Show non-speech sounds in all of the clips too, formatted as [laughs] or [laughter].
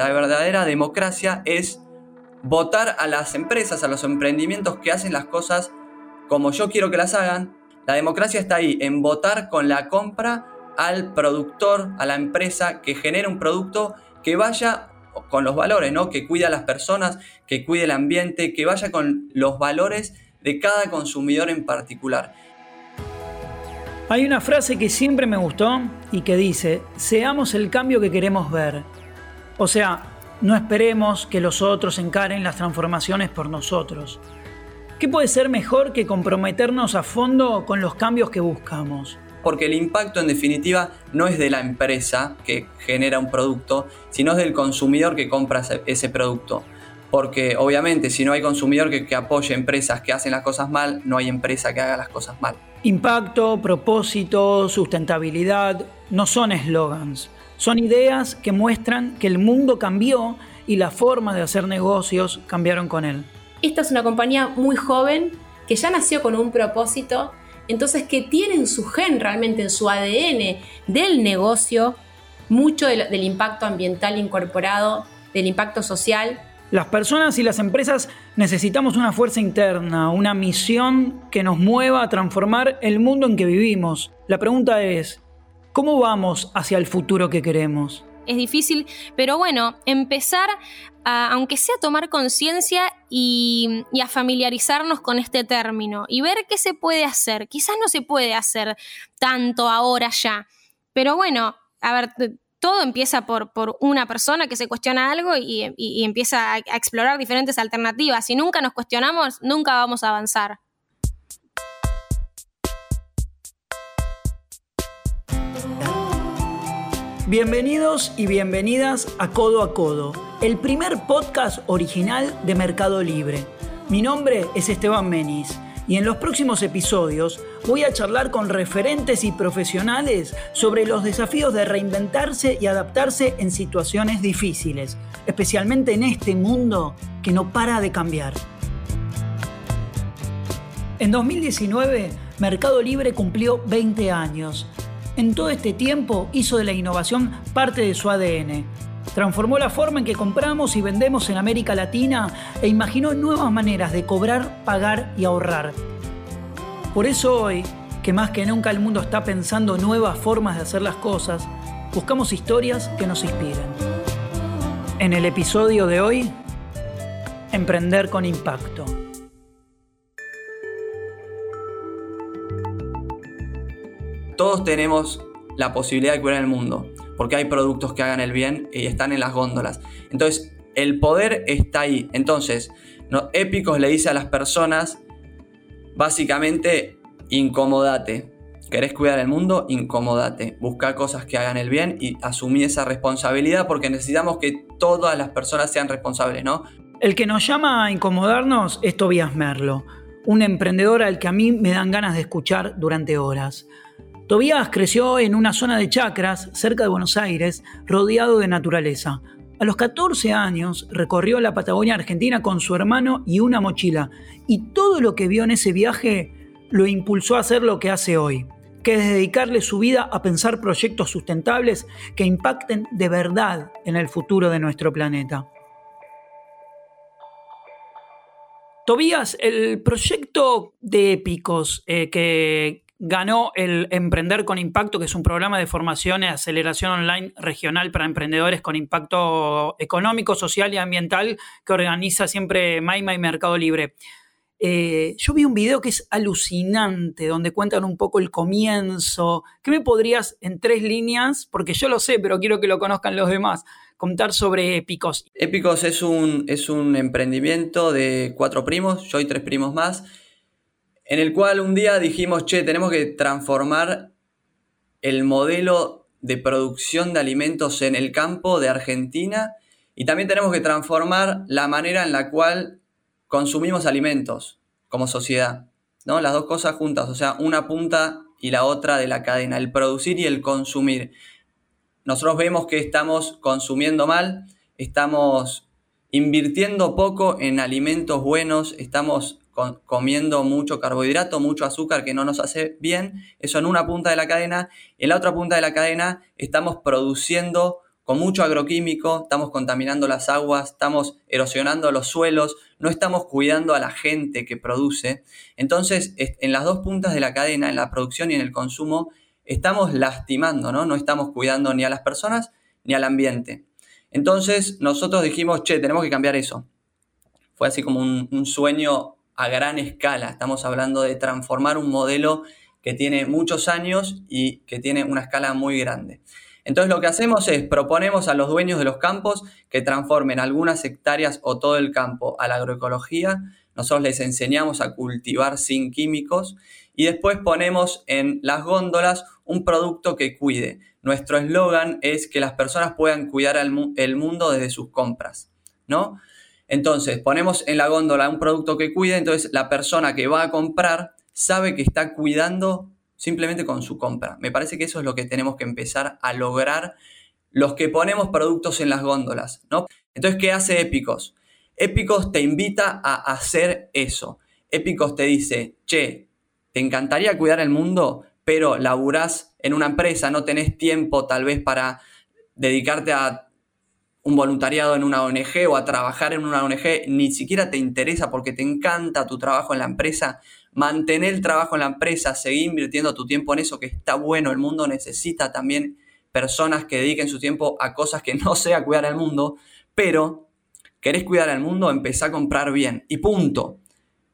la verdadera democracia es votar a las empresas, a los emprendimientos que hacen las cosas como yo quiero que las hagan. La democracia está ahí, en votar con la compra al productor, a la empresa que genera un producto que vaya con los valores, ¿no? Que cuide a las personas, que cuide el ambiente, que vaya con los valores de cada consumidor en particular. Hay una frase que siempre me gustó y que dice, seamos el cambio que queremos ver. O sea, no esperemos que los otros encaren las transformaciones por nosotros. ¿Qué puede ser mejor que comprometernos a fondo con los cambios que buscamos? Porque el impacto en definitiva no es de la empresa que genera un producto, sino es del consumidor que compra ese producto. Porque obviamente si no hay consumidor que, que apoye empresas que hacen las cosas mal, no hay empresa que haga las cosas mal. Impacto, propósito, sustentabilidad no son eslogans, son ideas que muestran que el mundo cambió y la forma de hacer negocios cambiaron con él. Esta es una compañía muy joven que ya nació con un propósito, entonces que tiene en su gen realmente, en su ADN del negocio, mucho del, del impacto ambiental incorporado, del impacto social las personas y las empresas necesitamos una fuerza interna, una misión que nos mueva a transformar el mundo en que vivimos. La pregunta es, ¿cómo vamos hacia el futuro que queremos? Es difícil, pero bueno, empezar aunque sea tomar conciencia y, y, a familiarizarnos con este término y ver qué se puede hacer. Quizás no se puede hacer tanto ahora ya, pero bueno, a ver, todo empieza por, por, una persona que se cuestiona algo y, empieza a, a, explorar diferentes alternativas. Si nunca nos cuestionamos, nunca vamos a avanzar. Bienvenidos y bienvenidas a Codo a Codo, el primer podcast original de Mercado Libre. Mi nombre es Esteban Menis y en los próximos episodios voy a charlar con referentes y profesionales sobre los desafíos de reinventarse y adaptarse en situaciones difíciles, especialmente en este mundo que no para de cambiar. En 2019, Mercado Libre cumplió 20 años. En todo este tiempo hizo de la innovación parte de su ADN Transformó la forma en que compramos y vendemos en América Latina e imaginó nuevas maneras de cobrar, pagar y ahorrar. Por eso hoy, que más que nunca el mundo está pensando nuevas formas de hacer las cosas, buscamos historias que nos inspiren. En el episodio de hoy, Emprender con Impacto. Todos tenemos la posibilidad de curar el mundo porque hay productos que hagan el bien y están en las góndolas. Entonces, el poder está ahí. Entonces, ¿no? Épicos le dice a las personas, básicamente, incomodate. ¿Querés cuidar el mundo? Incomodate. Busca cosas que hagan el bien y asumí esa responsabilidad porque necesitamos que todas las personas sean responsables, ¿no? El que nos llama a incomodarnos es Tobias Merlo, un emprendedor al que a mí me dan ganas de escuchar durante horas. Tobías creció en una zona de chacras cerca de Buenos Aires, rodeado de naturaleza. A los 14 años recorrió la Patagonia Argentina con su hermano y una mochila, y todo lo que vio en ese viaje lo impulsó a hacer lo que hace hoy, que es dedicarle su vida a pensar proyectos sustentables que impacten de verdad en el futuro de nuestro planeta. Tobías, el proyecto de Épicos eh, que, ganó el Emprender con Impacto, que es un programa de formación y aceleración online regional para emprendedores con impacto económico, social y ambiental que organiza siempre Maima y Mercado Libre. Eh, yo vi un video que es alucinante, donde cuentan un poco el comienzo. ¿Qué me podrías, en tres líneas, porque yo lo sé, pero quiero que lo conozcan los demás, contar sobre Épicos? Épicos es un, es un emprendimiento de cuatro primos, yo y tres primos más en el cual un día dijimos, che, tenemos que transformar el modelo de producción de alimentos en el campo de Argentina y también tenemos que transformar la manera en la cual consumimos alimentos como sociedad, ¿no? Las dos cosas juntas, o sea, una punta y la otra de la cadena, el producir y el consumir. Nosotros vemos que estamos consumiendo mal, estamos invirtiendo poco en alimentos buenos, estamos comiendo mucho carbohidrato, mucho azúcar que no nos hace bien, eso en una punta de la cadena. En la otra punta de la cadena estamos produciendo con mucho agroquímico, estamos contaminando las aguas, estamos erosionando los suelos, no estamos cuidando a la gente que produce. Entonces, en las dos puntas de la cadena, en la producción y en el consumo, estamos lastimando, ¿no? No estamos cuidando ni a las personas ni al ambiente. Entonces, nosotros dijimos, che, tenemos que cambiar eso. Fue así como un, un sueño a gran escala. Estamos hablando de transformar un modelo que tiene muchos años y que tiene una escala muy grande. Entonces lo que hacemos es proponemos a los dueños de los campos que transformen algunas hectáreas o todo el campo a la agroecología. Nosotros les enseñamos a cultivar sin químicos y después ponemos en las góndolas un producto que cuide. Nuestro eslogan es que las personas puedan cuidar el mundo desde sus compras, ¿no? Entonces, ponemos en la góndola un producto que cuide, entonces la persona que va a comprar sabe que está cuidando simplemente con su compra. Me parece que eso es lo que tenemos que empezar a lograr los que ponemos productos en las góndolas, ¿no? Entonces, ¿qué hace Épicos? Épicos te invita a hacer eso. Épicos te dice, che, ¿te encantaría cuidar el mundo? Pero laburás en una empresa, no tenés tiempo tal vez para dedicarte a un voluntariado en una ONG o a trabajar en una ONG, ni siquiera te interesa porque te encanta tu trabajo en la empresa, mantener el trabajo en la empresa, seguir invirtiendo tu tiempo en eso que está bueno, el mundo necesita también personas que dediquen su tiempo a cosas que [laughs] no sea cuidar al mundo, pero querés cuidar al mundo, empezá a comprar bien y punto.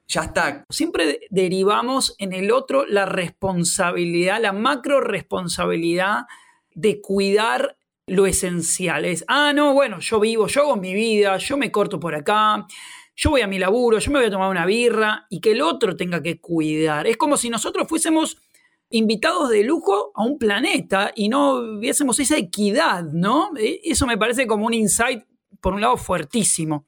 Ya está. Siempre derivamos en el otro la responsabilidad, la macro responsabilidad de cuidar lo esencial. Es, ah, no, bueno, yo vivo, yo hago mi vida, yo me corto por acá, yo voy a mi laburo, yo me voy a tomar una birra y que el otro tenga que cuidar. Es como si nosotros fuésemos invitados de lujo a un planeta y no viésemos esa equidad, ¿no? E, eso me parece como un insight, por un lado, fuertísimo.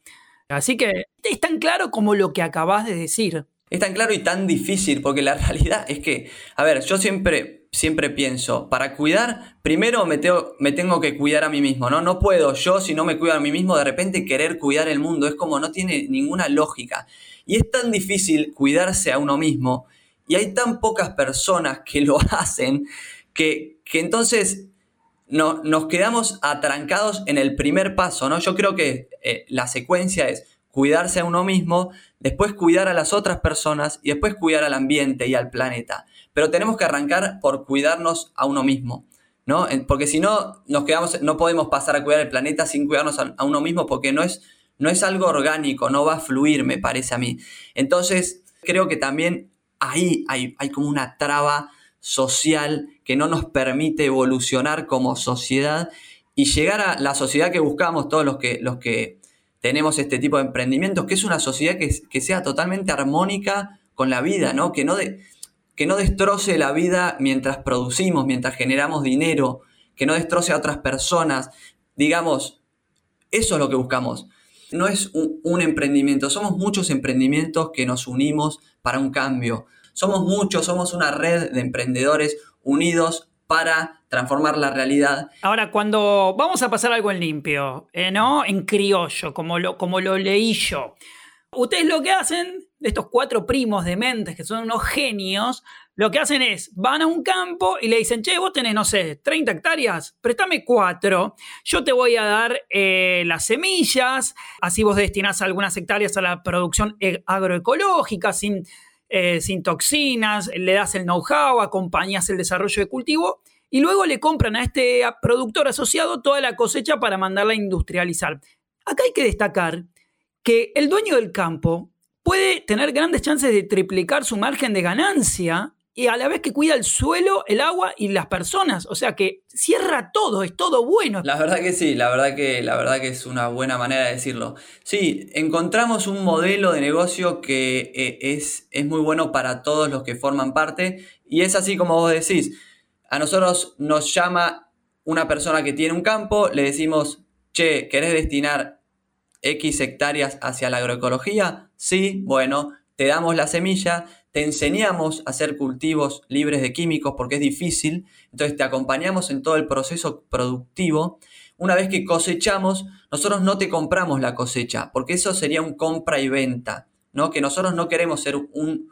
Así que es tan claro como lo que acabas de decir. Es tan claro y tan difícil, porque la [laughs] realidad es que, a ver, yo siempre, siempre pienso, para cuidar, primero me tengo, me tengo que cuidar a mí mismo, ¿no? No puedo yo, si no me cuido a mí mismo, de repente querer cuidar el mundo, es como no tiene ninguna lógica. Y es tan difícil cuidarse a uno mismo, y hay tan pocas personas [laughs] que lo hacen, que, que entonces no, nos quedamos atrancados en el primer paso, ¿no? Yo creo que eh, la secuencia es cuidarse a uno mismo, después cuidar a las otras personas y después cuidar al ambiente y al planeta. Pero tenemos que arrancar por cuidarnos a uno mismo, ¿no? Porque si no, nos quedamos, no podemos pasar a cuidar el planeta sin cuidarnos a, uno mismo porque no es, no es algo orgánico, no va a fluir, me parece a mí. Entonces, creo que también ahí hay, hay como una traba social que no nos permite evolucionar como sociedad y llegar a la sociedad que buscamos todos los que, los que tenemos este tipo de emprendimientos, que es una sociedad que, sea totalmente armónica con la vida, ¿no? Que no, que no destroce la vida mientras producimos, mientras generamos dinero, que no destroce a otras personas. Digamos, eso es lo que buscamos. No es un emprendimiento, somos muchos emprendimientos que nos unimos para un cambio. Somos muchos, somos una red de emprendedores unidos para transformar la realidad. Ahora, cuando vamos a pasar algo en limpio, eh, ¿no? En criollo, como lo, como lo leí yo. Ustedes lo que hacen, estos cuatro primos de mentes que son unos genios, lo que hacen es, van a un campo y le dicen, che, vos tenés, no sé, 30 hectáreas, préstame cuatro, yo te voy a dar eh, las semillas, así vos destinás algunas hectáreas a la producción e-, agroecológica, sin eh, sin toxinas, le das el know-how, acompañas el desarrollo de cultivo y luego le compran a este productor asociado toda la cosecha para mandarla a industrializar. Acá hay que destacar que el dueño del campo puede tener grandes chances de triplicar su margen de ganancia y a la vez que cuida el suelo, el agua y las personas. O sea que cierra todo, es todo bueno. La verdad que sí, la verdad que, la verdad que es una buena manera de decirlo. Sí, encontramos un modelo de negocio que eh, es, es muy bueno para todos los que forman parte y es así como vos decís. A nosotros nos llama una persona que tiene un campo, le decimos, che, ¿querés destinar X hectáreas hacia la agroecología? Sí, bueno, te damos la semilla, te enseñamos a hacer cultivos libres de químicos porque es difícil, entonces te acompañamos en todo el proceso productivo. Una vez que cosechamos, nosotros no te compramos la cosecha, porque eso sería un compra y venta, ¿no? Que nosotros no queremos ser un,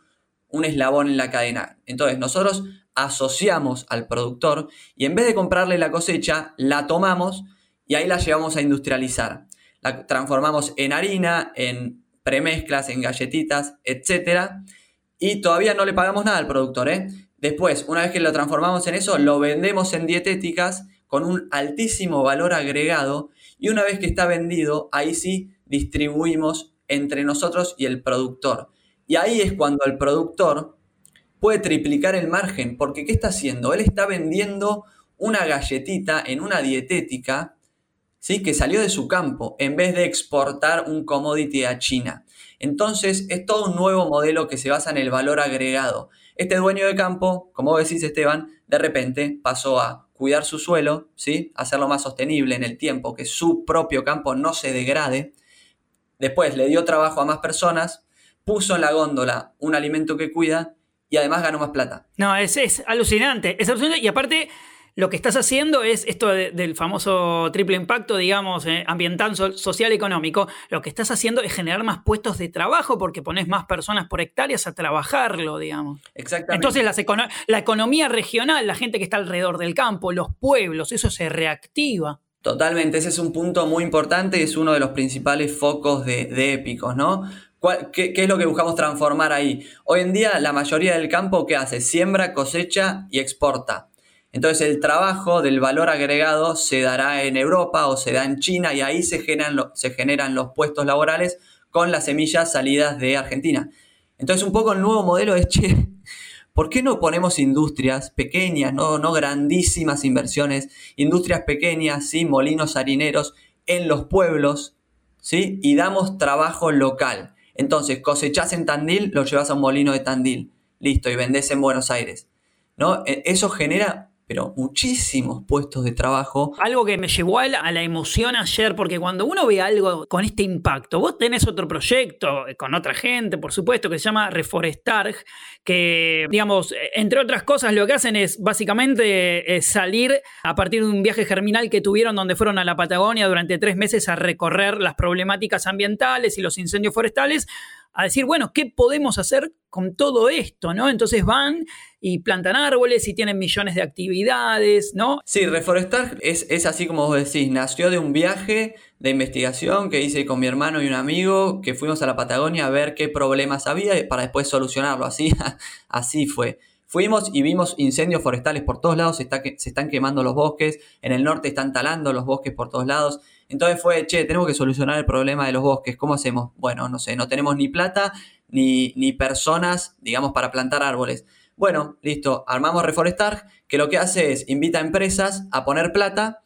un eslabón en la cadena. Entonces, nosotros asociamos al productor y en vez de comprarle la cosecha, la tomamos y ahí la llevamos a industrializar. La transformamos en harina, en premezclas, en galletitas, etc. Y todavía no le pagamos nada al productor. ¿eh? Después, una vez que lo transformamos en eso, lo vendemos en dietéticas con un altísimo valor agregado y una vez que está vendido, ahí sí distribuimos entre nosotros y el productor. Y ahí es cuando el productor puede triplicar el margen, porque ¿qué está haciendo? Él está vendiendo una galletita en una dietética, ¿sí? Que salió de su campo, en vez de exportar un commodity a China. Entonces es todo un nuevo modelo que se basa en el valor agregado. Este dueño de campo, como decís Esteban, de repente pasó a cuidar su suelo, ¿sí? hacerlo más sostenible en el tiempo, que su propio campo no se degrade. Después le dio trabajo a más personas, puso en la góndola un alimento que cuida y además ganó más plata. No, es, es alucinante, es alucinante y aparte lo que estás haciendo es esto del famoso triple impacto, digamos, eh, ambiental, social, económico. Lo que estás haciendo es generar más puestos de trabajo porque pones más personas por hectáreas a trabajarlo, digamos. Exactamente. Entonces la economía regional, la gente que está alrededor del campo, los pueblos, eso se reactiva. Totalmente, ese es un punto muy importante y es uno de los principales focos de, de Épicos, ¿no? qué, qué, es lo que buscamos transformar ahí? Hoy en día la mayoría del campo, ¿qué hace? Siembra, cosecha y exporta. Entonces el trabajo del valor agregado se dará en Europa o se da en China y ahí se generan, se generan los puestos laborales con las semillas salidas de Argentina. Entonces un poco el nuevo modelo es, che, ¿por qué no ponemos industrias pequeñas, no, no grandísimas inversiones, industrias pequeñas, ¿sí? molinos harineros en los pueblos ¿sí? y damos trabajo local? Entonces cosechás en Tandil, lo llevas a un molino de Tandil, listo, y vendés en Buenos Aires. ¿no? E, eso genera pero muchísimos puestos de trabajo. Algo que me llevó a la, emoción ayer, porque cuando uno ve algo con este impacto, vos tenés otro proyecto eh, con otra gente, por supuesto, que se llama Reforestar, que, digamos, entre otras cosas, lo que hacen es básicamente eh, salir a partir de un viaje germinal que tuvieron donde fueron a la Patagonia durante tres meses a recorrer las problemáticas ambientales y los incendios forestales a decir, bueno, ¿qué podemos hacer con todo esto? ¿no? Entonces van y plantan árboles y tienen millones de actividades, ¿no? Sí, Reforestar es, es así como vos decís, nació de un viaje de investigación que hice con mi hermano y un amigo, que fuimos a la Patagonia a ver qué problemas había para después solucionarlo, así, [laughs] así fue. Fuimos y vimos incendios forestales por todos lados, se, está, se están quemando los bosques, en el norte están talando los bosques por todos lados. Entonces fue, che, tenemos que solucionar el problema de los bosques, ¿cómo hacemos? Bueno, no sé, no tenemos ni plata ni, ni personas, digamos, para plantar árboles. Bueno, listo, armamos Reforestar, que lo que hace es invita a empresas a poner plata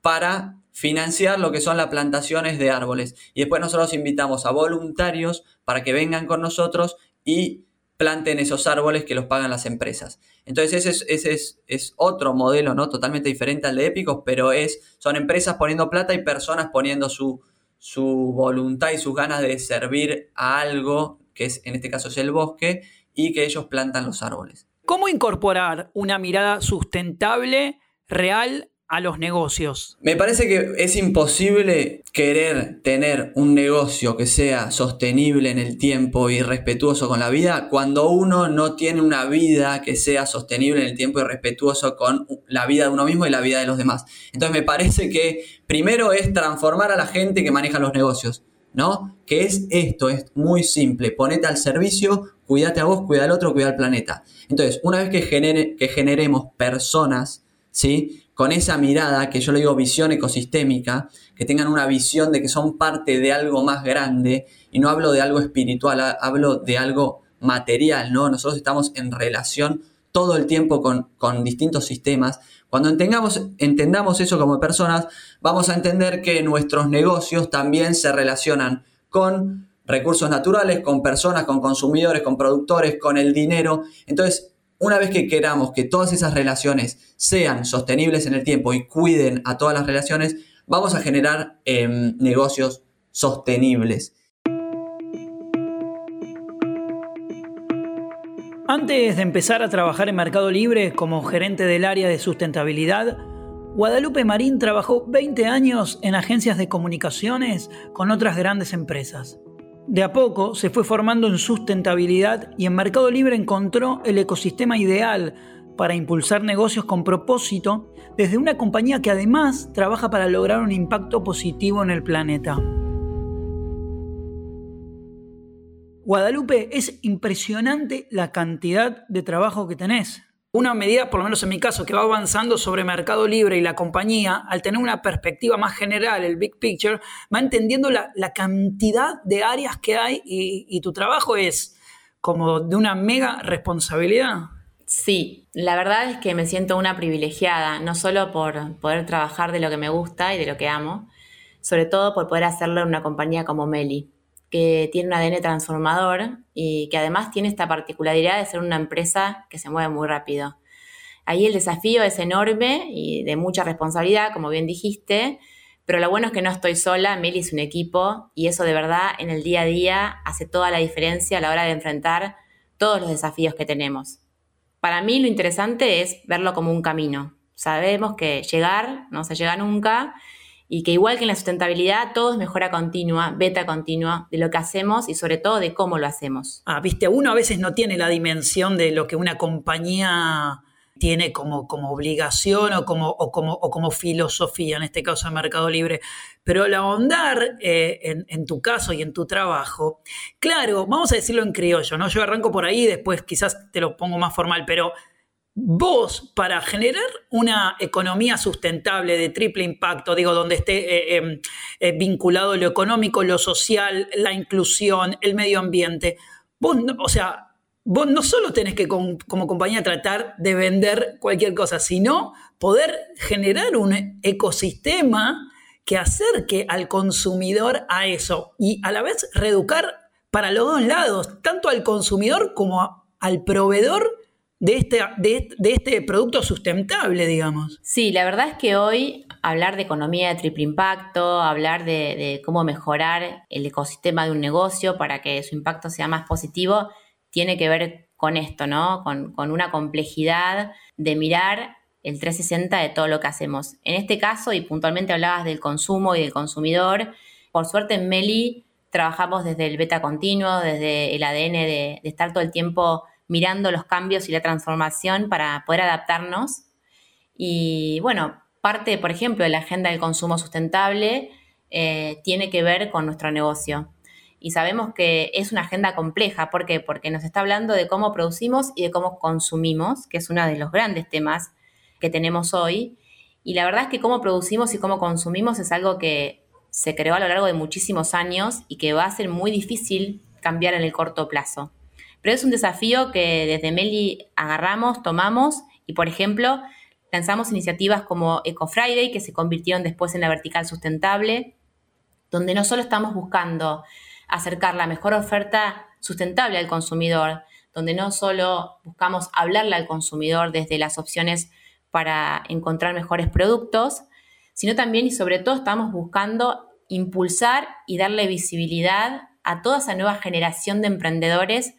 para financiar lo que son las plantaciones de árboles. Y después nosotros invitamos a voluntarios para que vengan con nosotros y planten esos árboles que los pagan las empresas. Entonces ese es, ese es, otro modelo, ¿no? Totalmente diferente al de Épicos, pero es, son empresas poniendo plata y personas poniendo su, su voluntad y sus ganas de servir a algo, que es, en este caso es el bosque, y que ellos plantan los árboles. ¿Cómo incorporar una mirada sustentable, real a los negocios? Me parece que es imposible querer tener un negocio que sea sostenible en el tiempo y respetuoso con la vida cuando uno no tiene una vida que sea sostenible en el tiempo y respetuoso con la vida de uno mismo y la vida de los demás. Entonces me parece que primero es transformar a la gente que maneja los negocios. ¿No? Que es esto, es muy simple. Ponete al servicio, cuídate a vos, cuida al otro, cuida al planeta. Entonces, una vez que, genere, que generemos personas, ¿sí? Con esa mirada, que yo le digo visión ecosistémica, que tengan una visión de que son parte de algo más grande, y no hablo de algo espiritual, hablo de algo material, ¿no? Nosotros estamos en relación todo el tiempo con, con distintos sistemas. Cuando entendamos, entendamos eso como personas, vamos a entender que nuestros negocios también se relacionan con recursos naturales, con personas, con consumidores, con productores, con el dinero. Entonces, una vez que queramos que todas esas relaciones sean sostenibles en el tiempo y cuiden a todas las relaciones, vamos a generar em, negocios sostenibles. Antes de empezar a trabajar en Mercado Libre como gerente del área de sustentabilidad, Guadalupe Marín trabajó 20 años en agencias de comunicaciones con otras grandes empresas. De a poco se fue formando en sustentabilidad y en Mercado Libre encontró el ecosistema ideal para impulsar negocios con propósito desde una compañía que además trabaja para lograr un impacto positivo en el planeta. Guadalupe, es impresionante la cantidad de trabajo que tenés una medida, por lo menos en mi caso, que va avanzando sobre Mercado Libre y la compañía, al tener una perspectiva más general, el big picture, va entendiendo la, cantidad de áreas que hay y, tu trabajo es como de una mega responsabilidad. Sí, la verdad es que me siento una privilegiada, no solo por poder trabajar de lo que me gusta y de lo que amo, sobre todo por poder hacerlo en una compañía como Meli, que tiene un ADN transformador y que además tiene esta particularidad de ser una empresa que se mueve muy rápido. Ahí el desafío es enorme y de mucha responsabilidad, como bien dijiste, pero lo bueno es que no estoy sola, Meli es un equipo y eso de verdad en el día a día hace toda la diferencia a la hora de enfrentar todos los desafíos que tenemos. Para mí lo interesante es verlo como un camino. Sabemos que llegar no se llega nunca y que igual que en la sustentabilidad, todo es mejora continua, beta continua de lo que hacemos y sobre todo de cómo lo hacemos. Ah, viste, uno a veces no tiene la dimensión de lo que una compañía tiene como, como obligación o como, o, como, como filosofía, en este caso en Mercado Libre. Pero al ahondar eh, en, en, tu caso y en tu trabajo, claro, vamos a decirlo en criollo, ¿no? Yo arranco por ahí, después quizás te lo pongo más formal, pero vos para generar una economía sustentable de triple impacto, digo, donde esté eh, em, eh, vinculado lo económico, lo social, la inclusión, el medio ambiente, vos, o sea, vos no solo tenés que como compañía tratar de vender cualquier cosa, sino poder generar un ecosistema que acerque al consumidor a eso y a la vez reeducar para los dos lados, tanto al consumidor como al proveedor de este, de, este producto sustentable, digamos. Sí, la verdad es que hoy hablar de economía de triple impacto, hablar de, cómo mejorar el ecosistema de un negocio para que su impacto sea más positivo, tiene que ver con esto, ¿no? Con, con una complejidad de mirar el 360 de todo lo que hacemos. En este caso, y puntualmente hablabas del consumo y del consumidor, por suerte en Meli trabajamos desde el beta continuo, desde el ADN de, de estar todo el tiempo mirando los cambios y la transformación para poder adaptarnos. Y bueno, parte, por ejemplo, de la agenda del consumo sustentable eh, tiene que ver con nuestro negocio. Y sabemos que es una agenda compleja. ¿Por qué? Porque nos está hablando de cómo producimos y de cómo consumimos, que es uno de los grandes temas que tenemos hoy. Y la verdad es que cómo producimos y cómo consumimos es algo que se creó a lo largo de muchísimos años y que va a ser muy difícil cambiar en el corto plazo. Pero es un desafío que desde Meli agarramos, tomamos y, por ejemplo, lanzamos iniciativas como Eco Friday, que se convirtieron después en la vertical sustentable, donde no solo estamos buscando acercar la mejor oferta sustentable al consumidor, donde no solo buscamos hablarle al consumidor desde las opciones para encontrar mejores productos, sino también y sobre todo estamos buscando impulsar y darle visibilidad a toda esa nueva generación de emprendedores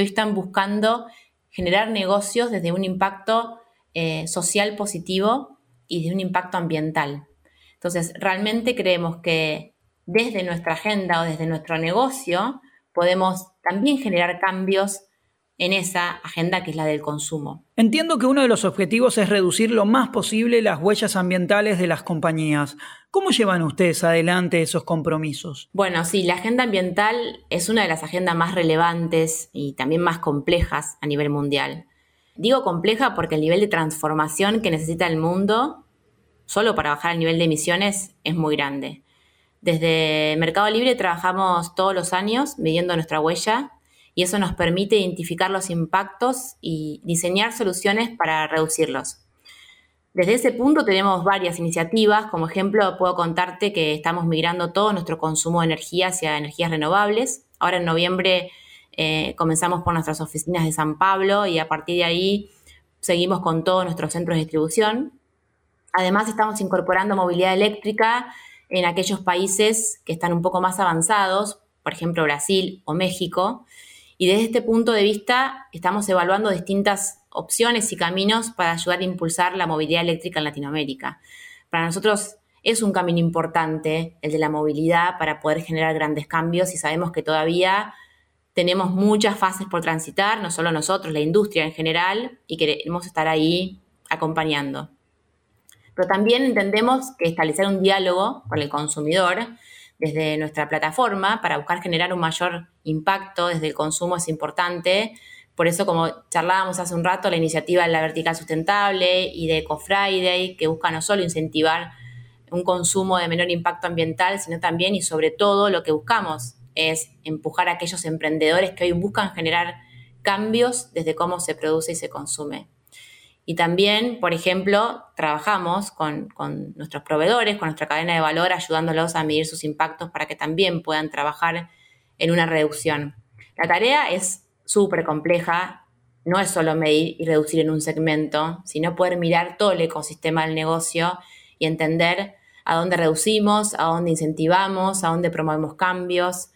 hoy están buscando generar negocios desde un impacto eh, social positivo y de un impacto ambiental. Entonces, realmente creemos que desde nuestra agenda o desde nuestro negocio podemos también generar cambios en esa agenda que es la del consumo. Entiendo que uno de los objetivos es reducir lo más posible las huellas ambientales de las compañías. ¿Cómo llevan ustedes adelante esos compromisos? Bueno, sí, la agenda ambiental es una de las agendas más relevantes y también más complejas a nivel mundial. Digo compleja porque el nivel de transformación que necesita el mundo, solo para bajar el nivel de emisiones, es muy grande. Desde Mercado Libre trabajamos todos los años midiendo nuestra huella y eso nos permite identificar los impactos y diseñar soluciones para reducirlos. Desde ese punto tenemos varias iniciativas, como ejemplo puedo contarte que estamos migrando todo nuestro consumo de energía hacia energías renovables. Ahora en noviembre eh, comenzamos por nuestras oficinas de San Pablo y a partir de ahí seguimos con todos nuestros centros de distribución. Además estamos incorporando movilidad eléctrica en aquellos países que están un poco más avanzados, por ejemplo Brasil o México, y desde este punto de vista estamos evaluando distintas opciones y caminos para ayudar a impulsar la movilidad eléctrica en Latinoamérica. Para nosotros es un camino importante el de la movilidad para poder generar grandes cambios y sabemos que todavía tenemos muchas fases por transitar, no solo nosotros, la industria en general, y queremos estar ahí acompañando. Pero también entendemos que establecer un diálogo con el consumidor desde nuestra plataforma para buscar generar un mayor impacto desde el consumo es importante. Por eso, como charlábamos hace un rato, la iniciativa de la vertical sustentable y de Eco Friday, que busca no solo incentivar un consumo de menor impacto ambiental, sino también y sobre todo lo que buscamos es empujar a aquellos emprendedores que hoy buscan generar cambios desde cómo se produce y se consume. Y también, por ejemplo, trabajamos con, nuestros proveedores, con nuestra cadena de valor, ayudándolos a medir sus impactos para que también puedan trabajar en una reducción. La tarea es súper compleja, no es solo medir y reducir en un segmento, sino poder mirar todo el ecosistema del negocio y entender a dónde reducimos, a dónde incentivamos, a dónde promovemos cambios.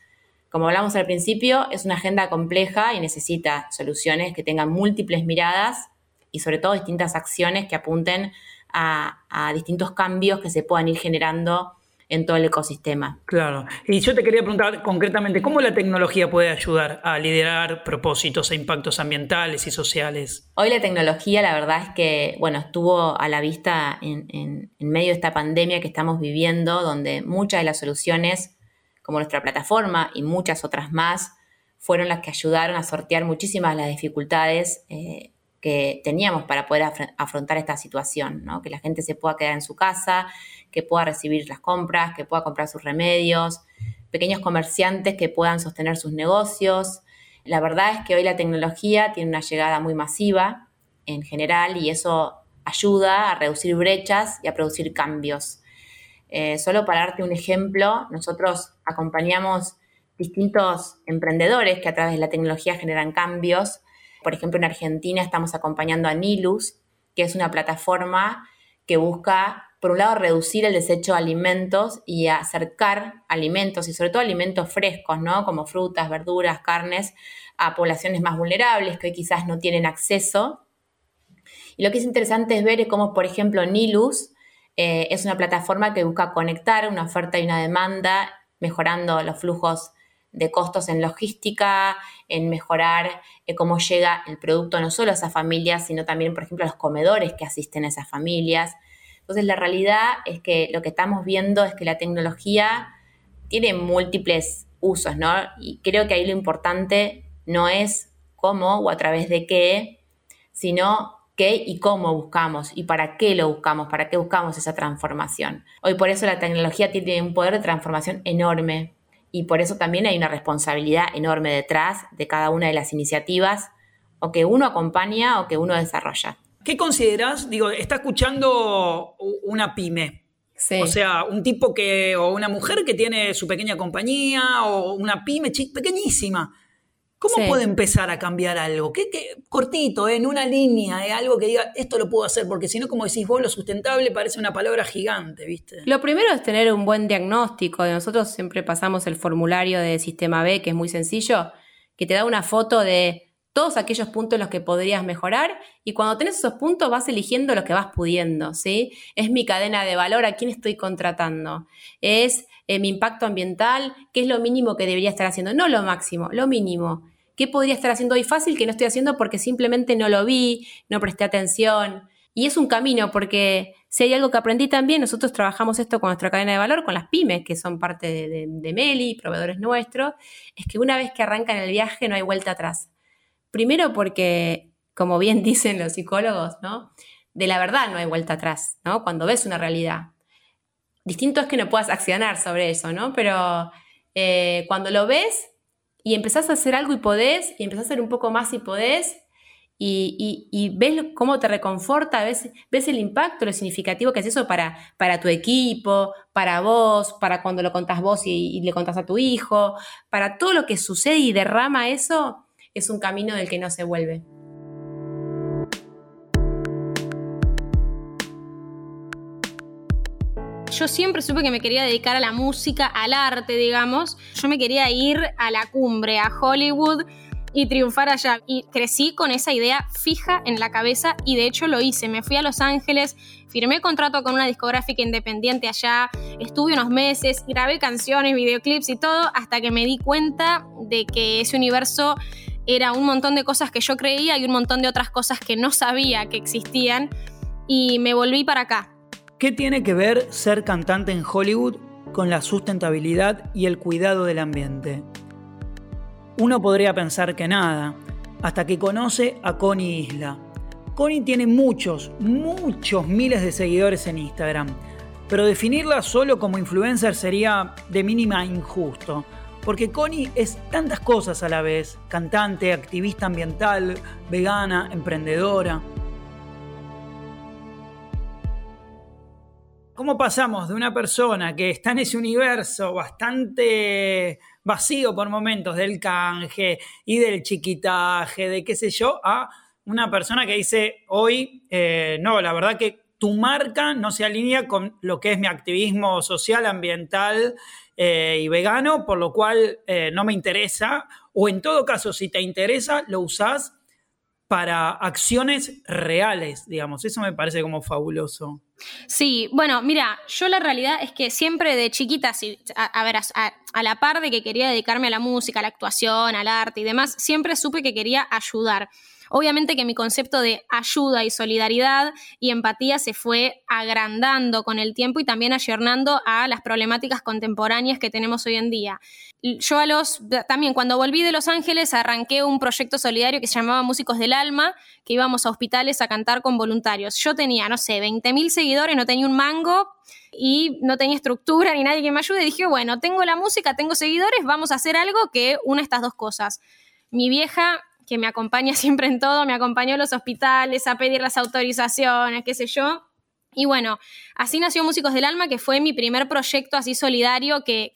Como hablamos al principio, es una agenda compleja y necesita soluciones que tengan múltiples miradas y sobre todo distintas acciones que apunten a, distintos cambios que se puedan ir generando en todo el ecosistema. Claro. Y yo te quería preguntar concretamente, ¿cómo la tecnología puede ayudar a liderar propósitos e impactos ambientales y sociales? Hoy la tecnología, la verdad es que, bueno, estuvo a la vista en, en medio de esta pandemia que estamos viviendo, donde muchas de las soluciones, como nuestra plataforma y muchas otras más, fueron las que ayudaron a sortear muchísimas las dificultades eh, que teníamos para poder afrontar esta situación, que la gente se pueda quedar en su casa, que pueda recibir las compras, que pueda comprar sus remedios, pequeños comerciantes que puedan sostener sus negocios. La verdad es que hoy la tecnología tiene una llegada muy masiva en general y eso ayuda a reducir brechas y a producir cambios. Eh, solo para darte un ejemplo, nosotros acompañamos distintos emprendedores que a través de la tecnología generan cambios por ejemplo, en Argentina estamos acompañando a Nilus, que es una plataforma que busca, por un lado, reducir el desecho de alimentos y acercar alimentos, y sobre todo alimentos frescos, ¿no? Como frutas, verduras, carnes, a poblaciones más vulnerables que hoy quizás no tienen acceso. Y lo que es interesante es ver cómo, por ejemplo, Nilus eh, es una plataforma que busca conectar una oferta y una demanda, mejorando los flujos de costos en logística, en mejorar eh, cómo llega el producto no solo a esas familias, sino también, por ejemplo, a los comedores que asisten a esas familias. Entonces, la realidad es que lo que estamos viendo es que la tecnología tiene múltiples usos, ¿no? Y creo que ahí lo importante no es cómo o a través de qué, sino qué y cómo buscamos y para qué lo buscamos, para qué buscamos esa transformación. Hoy por eso la tecnología tiene un poder de transformación enorme y por eso también hay una responsabilidad enorme detrás de cada una de las iniciativas o que uno acompaña o que uno desarrolla. ¿Qué consideras? Digo, está escuchando una pyme. O sea, un tipo que, o una mujer que tiene su pequeña compañía, o una pyme pequeñísima. ¿Cómo puede empezar a cambiar algo? ¿Qué, cortito, en una línea, eh, algo que diga, esto lo puedo hacer, porque si no, como decís vos, lo sustentable parece una palabra gigante, ¿viste? Lo primero es tener un buen diagnóstico. Nosotros siempre pasamos el formulario de Sistema B, que es muy sencillo, que te da una foto de todos aquellos puntos en los que podrías mejorar y cuando tenés esos puntos vas eligiendo lo que vas pudiendo, ¿sí? Es mi cadena de valor, a quién estoy contratando. Es eh, mi impacto ambiental, qué es lo mínimo que debería estar haciendo, no lo máximo, lo mínimo. ¿Qué podría estar haciendo hoy fácil que no estoy haciendo porque simplemente no lo vi, no presté atención? Y es un camino porque si hay algo que aprendí también, nosotros trabajamos esto con nuestra cadena de valor, con las pymes, que son parte de, Meli, proveedores nuestros, es que una vez que arrancan el viaje no hay vuelta atrás. Primero porque, como bien [laughs] dicen los psicólogos, ¿no? De la verdad no hay vuelta atrás, ¿no? Cuando ves una realidad. Distinto es que no puedas accionar sobre eso, ¿no? Pero eh, cuando lo ves, y empezás a hacer algo y podés, y empezás a hacer un poco más y podés, y, ves cómo te reconforta, ves, ves el impacto, lo significativo que es eso para, para tu equipo, para vos, para cuando lo contás vos y, y, le contás a tu hijo, para todo lo que sucede y derrama eso, es un camino del que no se vuelve. Yo siempre supe que me quería dedicar a la música, al arte, digamos. Yo me quería ir a la cumbre, a Hollywood. y triunfar allá. Y crecí con esa idea fija en la cabeza y de hecho lo hice. Me fui a Los Ángeles, firmé contrato con una discográfica independiente allá, estuve unos meses, grabé canciones, videoclips y todo hasta que me di cuenta de que ese universo era un montón de cosas que yo creía y un montón de otras cosas que no sabía que existían y me volví para acá. ¿Qué tiene que ver ser cantante en Hollywood con la sustentabilidad y el cuidado del ambiente? Uno podría pensar que nada, hasta que conoce a Connie Isla. Connie tiene muchos, muchos miles de seguidores en Instagram, pero definirla solo como influencer sería de mínima injusto, porque Connie es tantas cosas a la vez, cantante, activista ambiental, vegana, emprendedora. ¿Cómo pasamos de una persona que está en ese universo bastante vacío por momentos del canje y del chiquitaje, de qué sé yo, a una persona que dice hoy, eh, no, la verdad que tu marca no se alinea con lo que es mi activismo social, ambiental eh, y vegano, por lo cual eh, no me interesa, o en todo caso, si te interesa, lo usás para acciones reales, digamos. Eso me parece como fabuloso. Sí, bueno, mira, yo la realidad es que siempre de chiquita, a, ver, a, la par de que quería dedicarme a la música, a la actuación, al arte y demás, siempre supe que quería ayudar. Obviamente que mi concepto de ayuda y solidaridad y empatía se fue agrandando con el tiempo y también ayornando a las problemáticas contemporáneas que tenemos hoy en día. Yo a los, también cuando volví de Los Ángeles arranqué un proyecto solidario que se llamaba Músicos del Alma, que íbamos a hospitales a cantar con voluntarios. Yo tenía, no sé, 20.000 seguidores, no tenía un mango y no tenía estructura ni nadie que me ayude. Y dije, bueno, tengo la música, tengo seguidores, vamos a hacer algo que una estas dos cosas. Mi vieja que me acompaña [laughs] siempre en todo, me acompañó a los hospitales a pedir las autorizaciones, qué sé yo. Y bueno, así nació Músicos del Alma, que fue mi primer proyecto así solidario, que,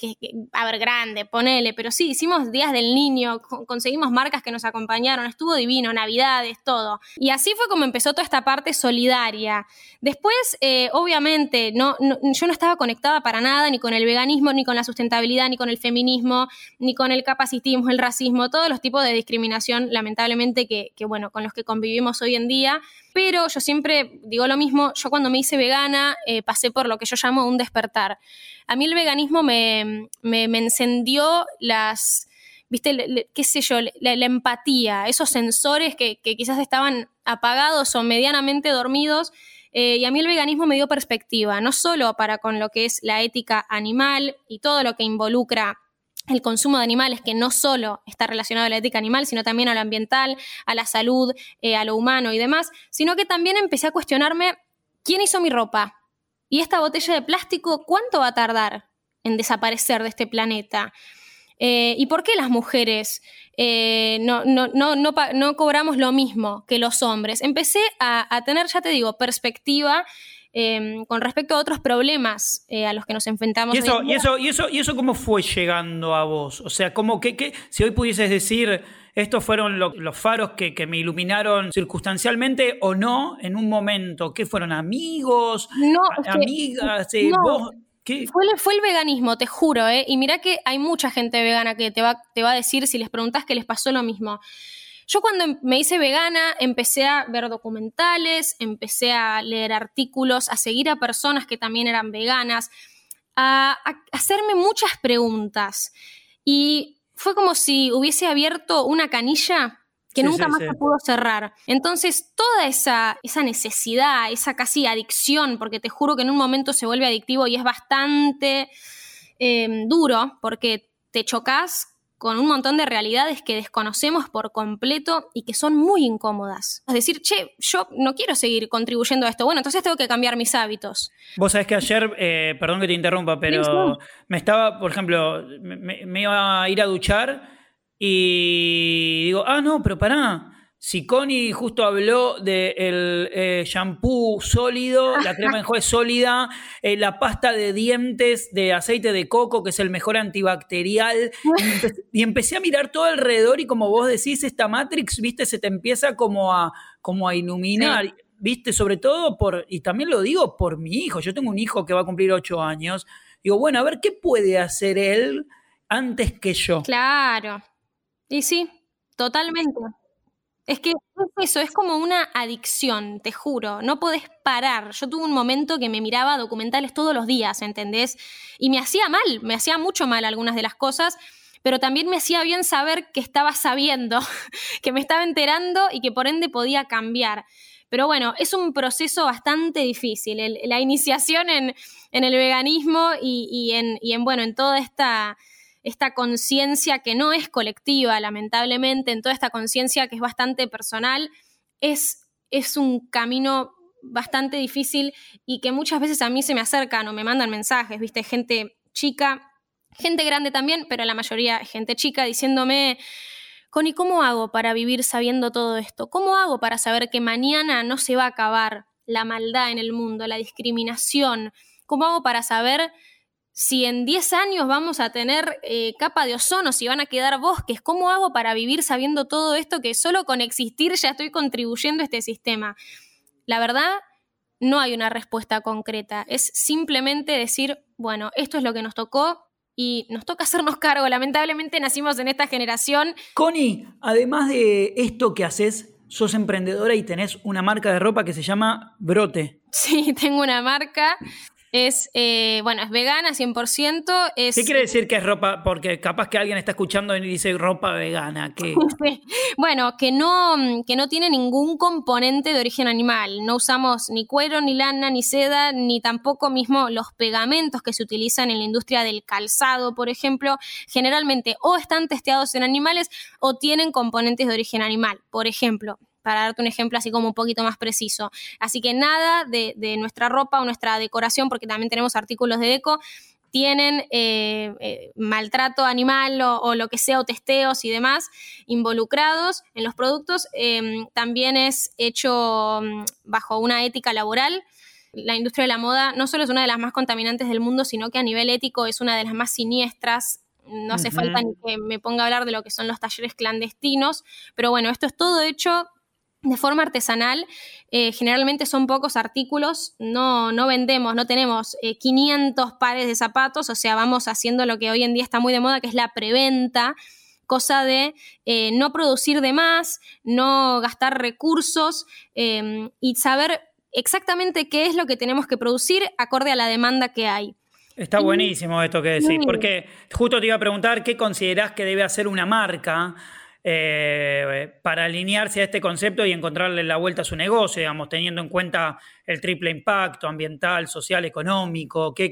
a ver, grande, ponele, pero sí, hicimos Días del Niño, conseguimos marcas que nos acompañaron, estuvo divino, Navidades, todo. Y así fue como empezó toda esta parte solidaria. Después, eh, obviamente, no, yo no estaba conectada para nada ni con el veganismo, ni con la sustentabilidad, ni con el feminismo, ni con el capacitismo, el racismo, todos los tipos de discriminación, lamentablemente, que, que bueno, con los que convivimos hoy en día. Pero yo siempre digo lo mismo, yo cuando me hice vegana eh, pasé por lo que yo llamo un despertar. A mí el veganismo me, encendió las, viste, qué sé yo, la, empatía, esos sensores que, quizás estaban apagados o medianamente dormidos. Eh, y a mí el veganismo me dio perspectiva, no solo para con lo que es la ética animal y todo lo que involucra el consumo de animales, que no solo está relacionado a la ética animal, sino también a lo ambiental, a la salud, eh, a lo humano y demás, sino que también empecé a cuestionarme quién hizo mi ropa y esta botella de plástico, ¿cuánto va a tardar en desaparecer de este planeta? Eh, ¿Y por qué las mujeres eh, no, no, no, cobramos lo mismo que los hombres? Empecé a, a tener, ya te digo, perspectiva Em, con respecto a otros problemas eh, a los que nos enfrentamos. ¿Y eso, y, eso, y, eso, ¿Y eso cómo fue llegando a vos? O sea, ¿cómo, que, si hoy pudieses decir, estos fueron los faros que, me iluminaron circunstancialmente o no en un momento, ¿qué fueron? ¿Amigos? No, ¿Amigas? Eh, Fue, el, veganismo, te juro, ¿eh? Y mira que hay mucha gente vegana que te va, te va a decir si les preguntas que les pasó lo mismo. Yo cuando em, me hice vegana empecé a ver documentales, empecé a leer artículos, a seguir a personas que también eran veganas, a, hacerme muchas preguntas. Y fue como si hubiese abierto una canilla que nunca más se pudo cerrar. Entonces, toda esa, esa necesidad, esa casi adicción, porque te juro que en un momento se vuelve adictivo y es bastante em, duro, porque te chocas con un montón de realidades que desconocemos por completo y que son muy incómodas. Es decir, che, yo no quiero seguir contribuyendo a esto. Bueno, entonces tengo que cambiar mis hábitos. Vos sabés que ayer, eh, perdón que te interrumpa, pero me estaba, por ejemplo, me, iba a ir a duchar y digo, ah, no, pero pará si Connie justo habló del eh, shampoo sólido, la crema de enjuague sólida, eh, la pasta de dientes de aceite de coco, que es el mejor antibacterial, y empecé, a mirar todo alrededor y como vos decís, esta Matrix, viste, se te empieza como a, como a iluminar. viste, sobre todo por, y también lo digo por mi hijo, yo tengo un hijo que va a cumplir ocho años, digo, bueno, a ver qué puede hacer él antes que yo. Claro, y sí, Totalmente. Es que eso, es como una adicción, te juro, no podés parar. Yo tuve un momento que me miraba documentales todos los días, ¿entendés? Y me hacía mal, me hacía mucho mal algunas de las cosas, pero también me hacía bien saber que estaba sabiendo, [laughs] que me estaba enterando y que por ende podía cambiar. Pero bueno, es un proceso bastante difícil, la iniciación en, el veganismo y, y en, bueno, en toda esta esta conciencia que no es colectiva, lamentablemente, en toda esta conciencia que es bastante personal, es, es un camino bastante difícil y que muchas veces a mí se me acercan o me mandan mensajes, viste, gente chica, gente grande también, pero la mayoría gente chica diciéndome, Connie, ¿cómo hago para vivir sabiendo todo esto? ¿Cómo hago para saber que mañana no se va a acabar la maldad en el mundo, la discriminación? ¿Cómo hago para saber si en 10 años vamos a tener eh, capa de ozono, si van a quedar bosques, ¿cómo hago para vivir sabiendo todo esto que solo con existir ya estoy contribuyendo a este sistema? La verdad, no hay una respuesta concreta, es simplemente decir, bueno, esto es lo que nos tocó y nos toca hacernos cargo, lamentablemente nacimos en esta generación. Connie, además de esto que haces, sos emprendedora y tenés una marca de ropa que se llama Brote. Sí, tengo una marca es, eh, bueno, es vegana 100%. Es, ¿Qué quiere decir que es ropa? Porque capaz que alguien está escuchando y dice ropa vegana. [laughs] bueno, que no, que no tiene ningún componente de origen animal. No usamos ni cuero, ni lana, ni seda, ni tampoco mismo los pegamentos que se utilizan en la industria del calzado, por ejemplo. Generalmente o están testeados en animales o tienen componentes de origen animal. Por ejemplo, para darte un ejemplo así como un poquito más preciso. Así que nada de, nuestra ropa o nuestra decoración, porque también tenemos artículos de deco, tienen eh, eh, maltrato animal o, lo que sea, o testeos y demás involucrados en los productos. Em, también es hecho mm, bajo una ética laboral. La industria de la moda no solo es una de las más contaminantes del mundo, sino que a nivel ético es una de las más siniestras. No hace falta ni que me ponga a hablar de lo que son los talleres clandestinos, pero bueno, esto es todo hecho de forma artesanal. Eh, generalmente son pocos artículos, no, no vendemos, no tenemos 500 eh, pares de zapatos, o sea, vamos haciendo lo que hoy en día está muy de moda, que es la preventa, cosa de eh, no producir de más, no gastar recursos em, y saber exactamente qué es lo que tenemos que producir acorde a la demanda que hay. Está buenísimo esto que decís, porque justo te iba a preguntar qué considerás que debe hacer una marca eh, para alinearse a este concepto y encontrarle la vuelta a su negocio, digamos, teniendo en cuenta el triple impacto ambiental, social, económico? ¿Qué,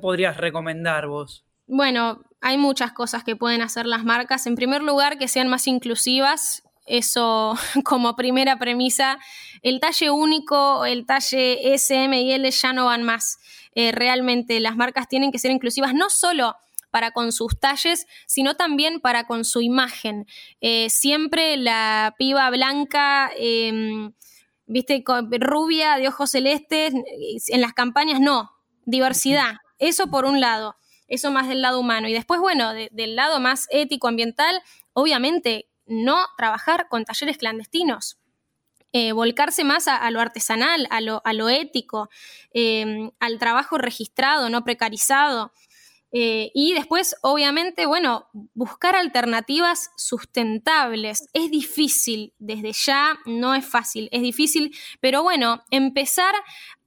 podrías recomendar vos? Bueno, hay muchas cosas que pueden hacer las marcas. En primer lugar, que sean más inclusivas. Eso [laughs] como primera premisa. El talle único, el talle SM y L ya no van más. Eh, realmente las marcas tienen que ser inclusivas no solo para con sus talles, sino también para con su imagen. Eh, siempre la piba blanca, em, viste, rubia, de ojos celestes, en las campañas no, diversidad. Eso por un lado, eso más del lado humano. Y después, bueno, del lado más ético, ambiental, obviamente no trabajar con talleres clandestinos. Eh, volcarse más a, lo artesanal, a lo, ético, em, al trabajo registrado, no precarizado. Eh, y después, obviamente, bueno, buscar alternativas sustentables. Es difícil, desde ya no es fácil, es difícil, pero bueno, empezar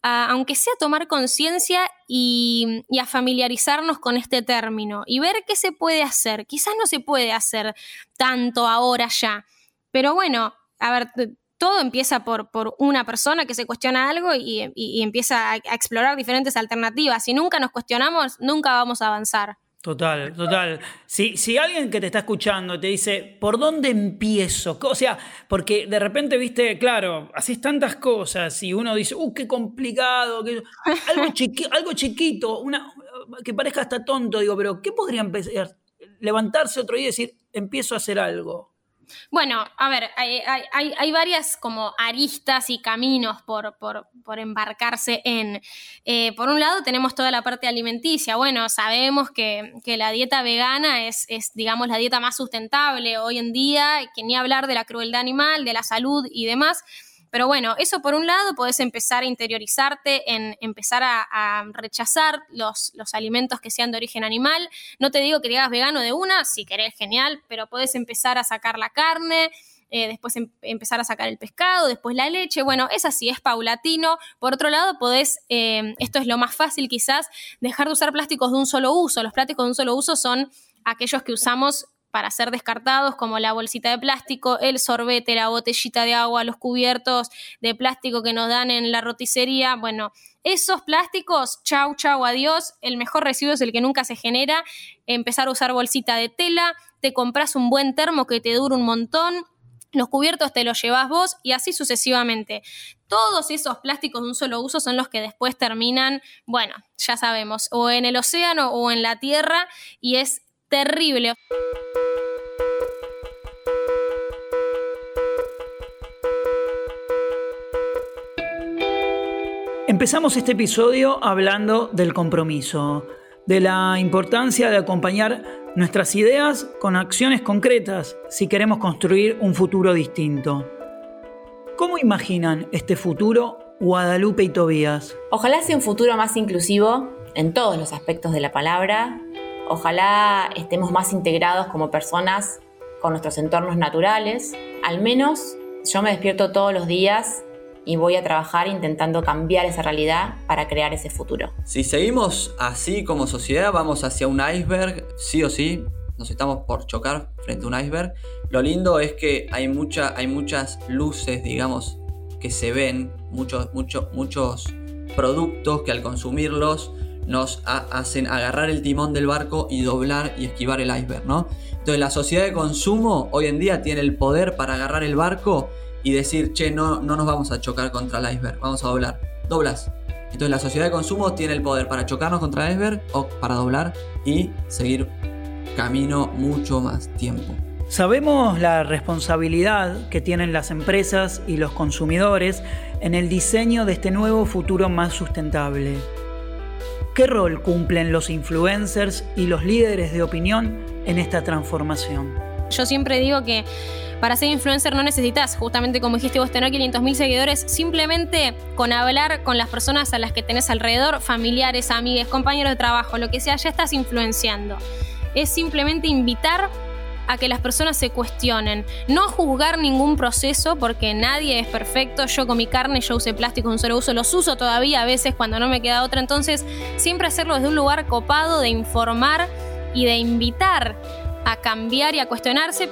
aunque sea tomar conciencia y, y, a familiarizarnos con este término y ver qué se puede hacer. Quizás no se puede hacer tanto ahora ya, pero bueno, a ver, todo empieza por, por, una persona que se cuestiona algo y, empieza a, explorar diferentes alternativas. Si nunca nos cuestionamos, nunca vamos a avanzar. Total, total. Si, si alguien que te está escuchando te dice, ¿por dónde empiezo? O sea, porque de repente, viste, claro, haces tantas cosas y uno dice, ¡uh, qué complicado! [laughs] Algo, algo chiquito, una, que parezca hasta tonto, digo, pero ¿qué podría empezar? Levantarse otro día y decir, empiezo a hacer algo. Bueno, a ver, hay, varias como aristas y caminos por, embarcarse en. Eh, por un lado tenemos toda la parte alimenticia. Bueno, sabemos que, la dieta vegana es, es, digamos, la dieta más sustentable hoy en día, que ni hablar de la crueldad animal, de la salud y demás. Pero bueno, eso por un lado, podés empezar a interiorizarte en empezar a, rechazar los, los, alimentos que sean de origen animal. No te digo que hagas vegano de una, si querés, genial, pero podés empezar a sacar la carne. Eh, después em, empezar a sacar el pescado, después la leche. Bueno, es así, es paulatino. Por otro lado, podés, eh, esto es lo más fácil quizás, dejar de usar plásticos de un solo uso. Los plásticos de un solo uso son aquellos que usamos para ser descartados, como la bolsita de plástico, el sorbete, la botellita de agua, los cubiertos de plástico que nos dan en la roticería. Bueno, esos plásticos, chau, chau, adiós. El mejor residuo es el que nunca se genera. Empezar a usar bolsita de tela, te compras un buen termo que te dura un montón. Los cubiertos te los llevas vos y así sucesivamente. Todos esos plásticos de un solo uso son los que después terminan, bueno, ya sabemos, o en el océano o en la tierra y es terrible. Empezamos este episodio hablando del compromiso, de la importancia de acompañar nuestras ideas con acciones concretas si queremos construir un futuro distinto. ¿Cómo imaginan este futuro Guadalupe y Tobías? Ojalá sea un futuro más inclusivo en todos los aspectos de la palabra, Ojalá estemos más integrados como personas con nuestros entornos naturales. Al menos yo me despierto todos los días y voy a trabajar intentando cambiar esa realidad para crear ese futuro. Si seguimos así como sociedad, vamos hacia un iceberg, sí o sí, nos estamos por chocar frente a un iceberg. Lo lindo es que hay, mucha, hay muchas luces, digamos, que se ven, muchos, muchos, muchos productos que al consumirlos nos hacen agarrar el timón del barco y doblar y esquivar el iceberg, ¿no? Entonces la sociedad de consumo hoy en día tiene el poder para agarrar el barco y decir, che, no, no nos vamos a chocar contra el iceberg, vamos a doblar. Doblas. Entonces la sociedad de consumo tiene el poder para chocarnos contra el iceberg o para doblar y seguir camino mucho más tiempo. Sabemos la responsabilidad que tienen las empresas y los consumidores en el diseño de este nuevo futuro más sustentable. ¿Qué rol cumplen los influencers y los líderes de opinión en esta transformación? Yo siempre digo que para ser influencer no necesitas, justamente como dijiste vos, tener 500.000 seguidores, simplemente con hablar con las personas a las que tenés alrededor, familiares, amigos, compañeros de trabajo, lo que sea, ya estás influenciando. Es simplemente invitar a que las personas se cuestionen. No juzgar ningún proceso porque nadie es perfecto. Yo con mi carne, yo usé plástico un solo uso, los uso todavía a veces cuando no me queda otra. Entonces, siempre hacerlo desde un lugar copado de informar y de invitar a cambiar y a cuestionarse.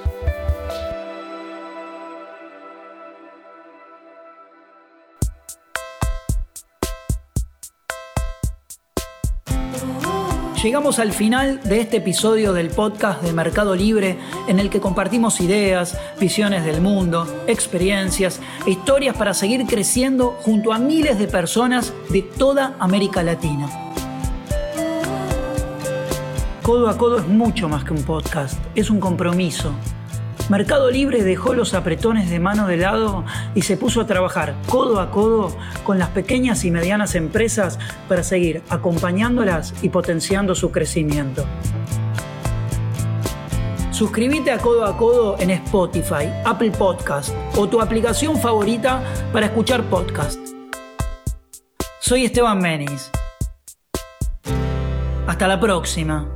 Llegamos al final de este episodio del podcast de Mercado Libre en el que compartimos ideas, visiones del mundo, experiencias e historias para seguir creciendo junto a miles de personas de toda América Latina. Codo a Codo es mucho más que un podcast, es un compromiso Mercado Libre dejó los apretones de mano de lado y se puso a trabajar codo a codo con las pequeñas y medianas empresas para seguir acompañándolas y potenciando su crecimiento. Suscríbete a Codo a Codo en Spotify, Apple Podcast o tu aplicación favorita para escuchar podcast. Soy Esteban Menis. Hasta la próxima.